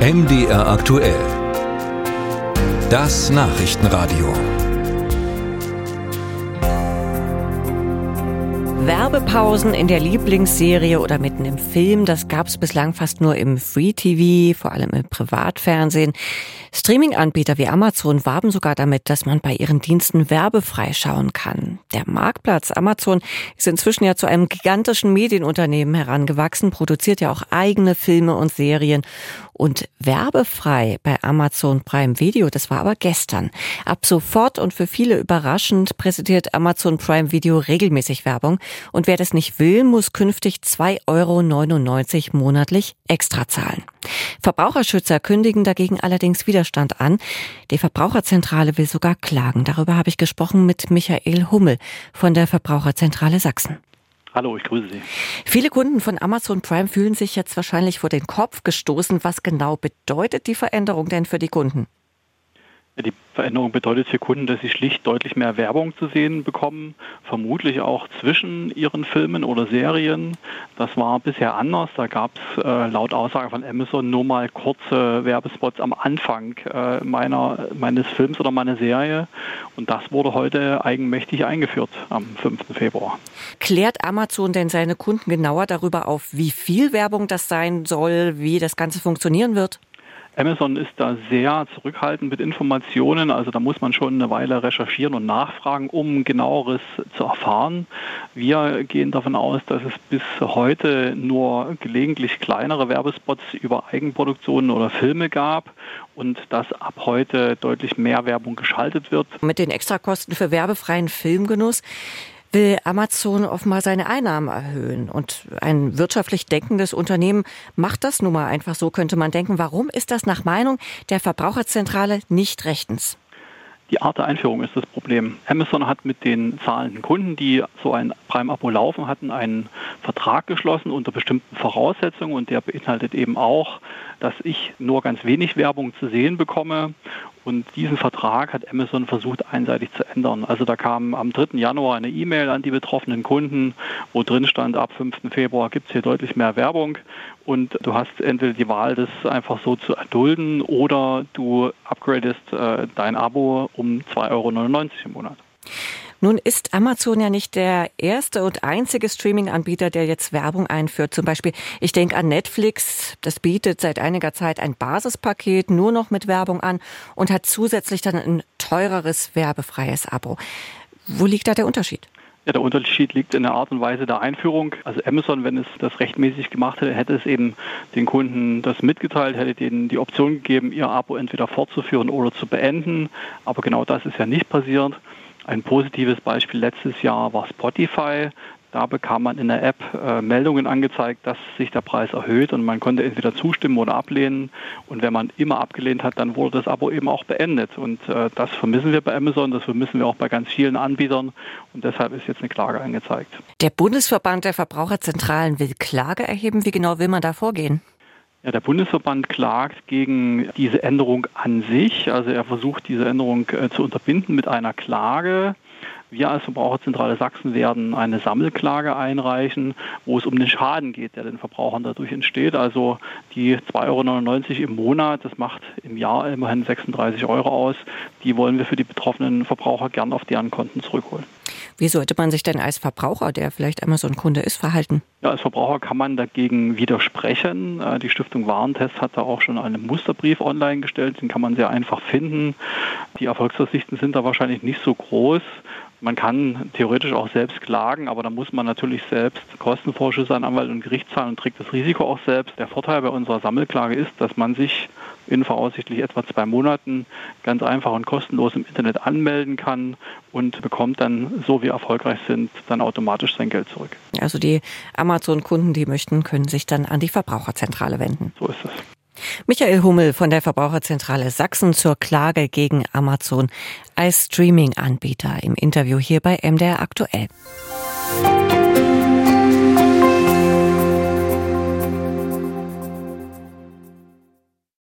MDR aktuell. Das Nachrichtenradio. Werbepausen in der Lieblingsserie oder mitten im Film, das gab es bislang fast nur im Free TV, vor allem im Privatfernsehen. Streaming-Anbieter wie Amazon warben sogar damit, dass man bei ihren Diensten werbefrei schauen kann. Der Marktplatz Amazon ist inzwischen ja zu einem gigantischen Medienunternehmen herangewachsen, produziert ja auch eigene Filme und Serien. Und werbefrei bei Amazon Prime Video, das war aber gestern. Ab sofort und für viele überraschend präsentiert Amazon Prime Video regelmäßig Werbung. Und wer das nicht will, muss künftig 2,99 Euro monatlich extra zahlen. Verbraucherschützer kündigen dagegen allerdings Widerstand an. Die Verbraucherzentrale will sogar klagen. Darüber habe ich gesprochen mit Michael Hummel von der Verbraucherzentrale Sachsen. Hallo, ich grüße Sie. Viele Kunden von Amazon Prime fühlen sich jetzt wahrscheinlich vor den Kopf gestoßen. Was genau bedeutet die Veränderung denn für die Kunden? Die Veränderung bedeutet für Kunden, dass sie schlicht deutlich mehr Werbung zu sehen bekommen, vermutlich auch zwischen ihren Filmen oder Serien. Das war bisher anders. Da gab es äh, laut Aussage von Amazon nur mal kurze Werbespots am Anfang äh, meiner, meines Films oder meiner Serie. Und das wurde heute eigenmächtig eingeführt am 5. Februar. Klärt Amazon denn seine Kunden genauer darüber auf, wie viel Werbung das sein soll, wie das Ganze funktionieren wird? Amazon ist da sehr zurückhaltend mit Informationen, also da muss man schon eine Weile recherchieren und nachfragen, um genaueres zu erfahren. Wir gehen davon aus, dass es bis heute nur gelegentlich kleinere Werbespots über Eigenproduktionen oder Filme gab und dass ab heute deutlich mehr Werbung geschaltet wird. Mit den Extrakosten für werbefreien Filmgenuss will Amazon offenbar seine Einnahmen erhöhen. Und ein wirtschaftlich denkendes Unternehmen macht das nun mal einfach so, könnte man denken. Warum ist das nach Meinung der Verbraucherzentrale nicht rechtens? Die Art der Einführung ist das Problem. Amazon hat mit den zahlenden Kunden, die so ein Prime-Abo laufen hatten, einen Vertrag geschlossen unter bestimmten Voraussetzungen und der beinhaltet eben auch, dass ich nur ganz wenig Werbung zu sehen bekomme und diesen Vertrag hat Amazon versucht einseitig zu ändern. Also da kam am 3. Januar eine E-Mail an die betroffenen Kunden, wo drin stand, ab 5. Februar gibt es hier deutlich mehr Werbung und du hast entweder die Wahl, das einfach so zu erdulden oder du upgradest äh, dein Abo um 2,99 Euro im Monat. Nun ist Amazon ja nicht der erste und einzige Streaming-Anbieter, der jetzt Werbung einführt. Zum Beispiel, ich denke an Netflix, das bietet seit einiger Zeit ein Basispaket nur noch mit Werbung an und hat zusätzlich dann ein teureres werbefreies Abo. Wo liegt da der Unterschied? Ja, der Unterschied liegt in der Art und Weise der Einführung. Also Amazon, wenn es das rechtmäßig gemacht hätte, hätte es eben den Kunden das mitgeteilt, hätte denen die Option gegeben, ihr Abo entweder fortzuführen oder zu beenden. Aber genau das ist ja nicht passiert. Ein positives Beispiel letztes Jahr war Spotify. Da bekam man in der App äh, Meldungen angezeigt, dass sich der Preis erhöht und man konnte entweder zustimmen oder ablehnen. Und wenn man immer abgelehnt hat, dann wurde das Abo eben auch beendet. Und äh, das vermissen wir bei Amazon, das vermissen wir auch bei ganz vielen Anbietern. Und deshalb ist jetzt eine Klage angezeigt. Der Bundesverband der Verbraucherzentralen will Klage erheben. Wie genau will man da vorgehen? Ja, der Bundesverband klagt gegen diese Änderung an sich. Also er versucht, diese Änderung äh, zu unterbinden mit einer Klage. Wir als Verbraucherzentrale Sachsen werden eine Sammelklage einreichen, wo es um den Schaden geht, der den Verbrauchern dadurch entsteht. Also die 2,99 Euro im Monat, das macht im Jahr immerhin 36 Euro aus, die wollen wir für die betroffenen Verbraucher gern auf deren Konten zurückholen. Wie sollte man sich denn als Verbraucher, der vielleicht einmal so ein Kunde ist, verhalten? Ja, als Verbraucher kann man dagegen widersprechen. Äh, die Stiftung Warentest hat da auch schon einen Musterbrief online gestellt, den kann man sehr einfach finden. Die Erfolgsaussichten sind da wahrscheinlich nicht so groß. Man kann theoretisch auch selbst klagen, aber da muss man natürlich selbst Kostenvorschüsse an Anwalt und Gericht zahlen und trägt das Risiko auch selbst. Der Vorteil bei unserer Sammelklage ist, dass man sich in voraussichtlich etwa zwei Monaten ganz einfach und kostenlos im Internet anmelden kann und bekommt dann, so wie erfolgreich sind, dann automatisch sein Geld zurück. Also die Amazon-Kunden, die möchten, können sich dann an die Verbraucherzentrale wenden. So ist es. Michael Hummel von der Verbraucherzentrale Sachsen zur Klage gegen Amazon als Streaming-Anbieter im Interview hier bei MDR aktuell.